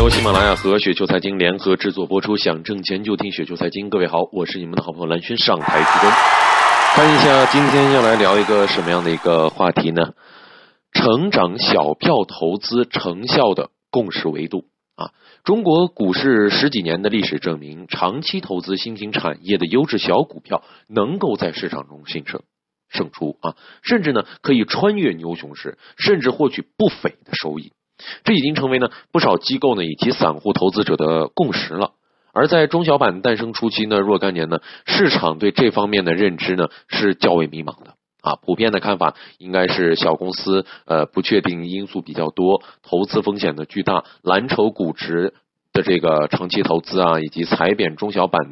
由喜马拉雅和雪球财经联合制作播出，想挣钱就听雪球财经。各位好，我是你们的好朋友蓝轩，上台鞠躬。看一下今天要来聊一个什么样的一个话题呢？成长小票投资成效的共识维度啊！中国股市十几年的历史证明，长期投资新兴产业的优质小股票，能够在市场中兴盛胜出啊，甚至呢可以穿越牛熊市，甚至获取不菲的收益。这已经成为呢不少机构呢以及散户投资者的共识了。而在中小板诞生初期呢，若干年呢，市场对这方面的认知呢是较为迷茫的啊。普遍的看法应该是小公司呃不确定因素比较多，投资风险的巨大，蓝筹估值的这个长期投资啊，以及踩扁中小板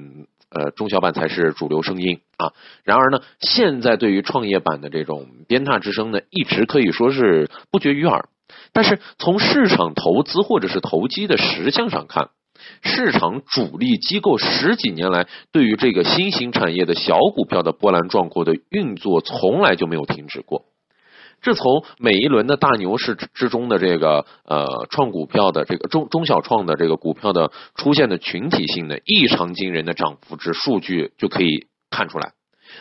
呃中小板才是主流声音啊。然而呢，现在对于创业板的这种鞭挞之声呢，一直可以说是不绝于耳。但是从市场投资或者是投机的实相上看，市场主力机构十几年来对于这个新兴产业的小股票的波澜壮阔的运作从来就没有停止过。这从每一轮的大牛市之中的这个呃创股票的这个中中小创的这个股票的出现的群体性的异常惊人的涨幅之数据就可以看出来。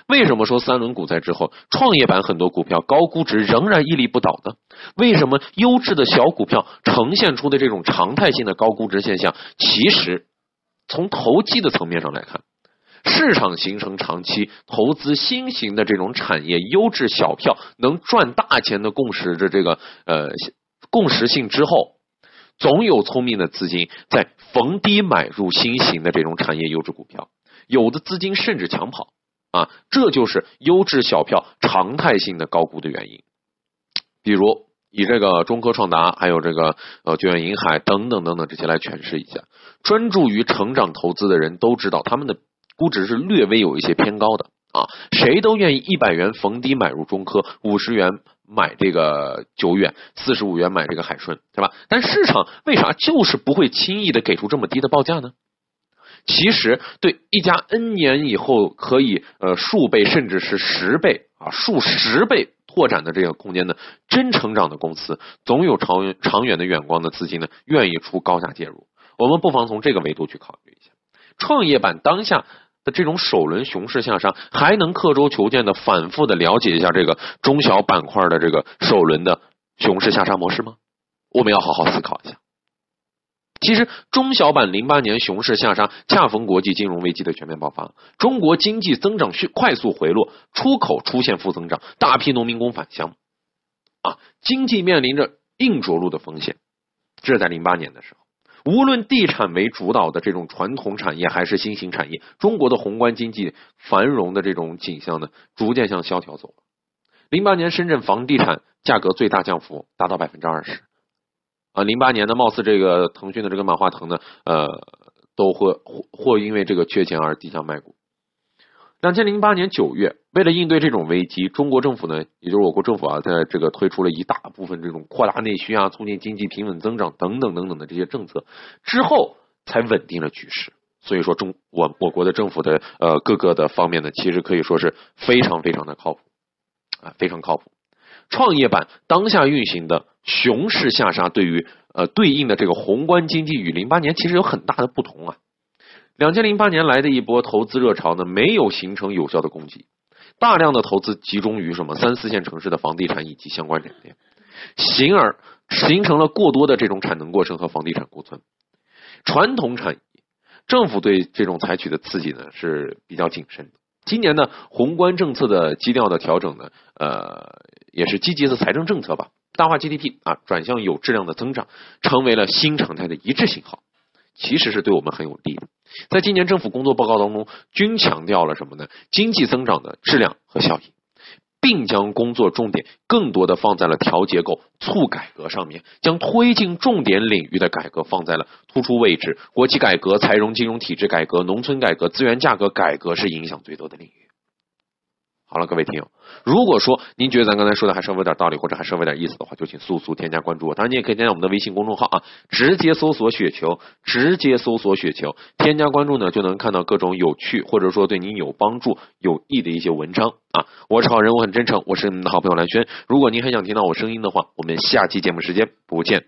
为什么说三轮股灾之后，创业板很多股票高估值仍然屹立不倒呢？为什么优质的小股票呈现出的这种常态性的高估值现象，其实从投机的层面上来看，市场形成长期投资新型的这种产业优质小票能赚大钱的共识的这个呃共识性之后，总有聪明的资金在逢低买入新型的这种产业优质股票，有的资金甚至抢跑。啊，这就是优质小票常态性的高估的原因。比如以这个中科创达，还有这个呃久远银海等等等等这些来诠释一下。专注于成长投资的人都知道，他们的估值是略微有一些偏高的啊。谁都愿意一百元逢低买入中科，五十元买这个久远，四十五元买这个海顺，对吧？但市场为啥就是不会轻易的给出这么低的报价呢？其实，对一家 N 年以后可以呃数倍甚至是十倍啊数十倍拓展的这个空间的真成长的公司，总有长远长远的眼光的资金呢，愿意出高价介入。我们不妨从这个维度去考虑一下，创业板当下的这种首轮熊市向上，还能刻舟求剑的反复的了解一下这个中小板块的这个首轮的熊市下杀模式吗？我们要好好思考一下。其实，中小板零八年熊市下杀，恰逢国际金融危机的全面爆发，中国经济增长迅快速回落，出口出现负增长，大批农民工返乡，啊，经济面临着硬着陆的风险。这是在零八年的时候，无论地产为主导的这种传统产业，还是新型产业，中国的宏观经济繁荣的这种景象呢，逐渐向萧条走了。零八年深圳房地产价格最大降幅达到百分之二十。啊，零八年呢，貌似这个腾讯的这个马化腾呢，呃，都会或或因为这个缺钱而低价卖股。两千零八年九月，为了应对这种危机，中国政府呢，也就是我国政府啊，在这个推出了一大部分这种扩大内需啊、促进经济平稳增长等等等等的这些政策，之后才稳定了局势。所以说，中我我国的政府的呃各个的方面呢，其实可以说是非常非常的靠谱啊，非常靠谱。创业板当下运行的熊市下杀，对于呃对应的这个宏观经济与零八年其实有很大的不同啊。两千零八年来的一波投资热潮呢，没有形成有效的供给，大量的投资集中于什么三四线城市的房地产以及相关产业，形而形成了过多的这种产能过剩和房地产库存。传统产业政府对这种采取的刺激呢是比较谨慎的。今年呢，宏观政策的基调的调整呢，呃，也是积极的财政政策吧，淡化 GDP 啊，转向有质量的增长，成为了新常态的一致信号，其实是对我们很有利的。在今年政府工作报告当中，均强调了什么呢？经济增长的质量和效益。并将工作重点更多的放在了调结构、促改革上面，将推进重点领域的改革放在了突出位置。国企改革、财融金融体制改革、农村改革、资源价格改革是影响最多的领域。好了，各位听友，如果说您觉得咱刚才说的还稍微有点道理，或者还稍微有点意思的话，就请速速添加关注我。当然，你也可以添加我们的微信公众号啊，直接搜索“雪球”，直接搜索“雪球”，添加关注呢，就能看到各种有趣或者说对您有帮助、有益的一些文章啊。我是好人，我很真诚，我是你们的好朋友蓝轩。如果您还想听到我声音的话，我们下期节目时间不见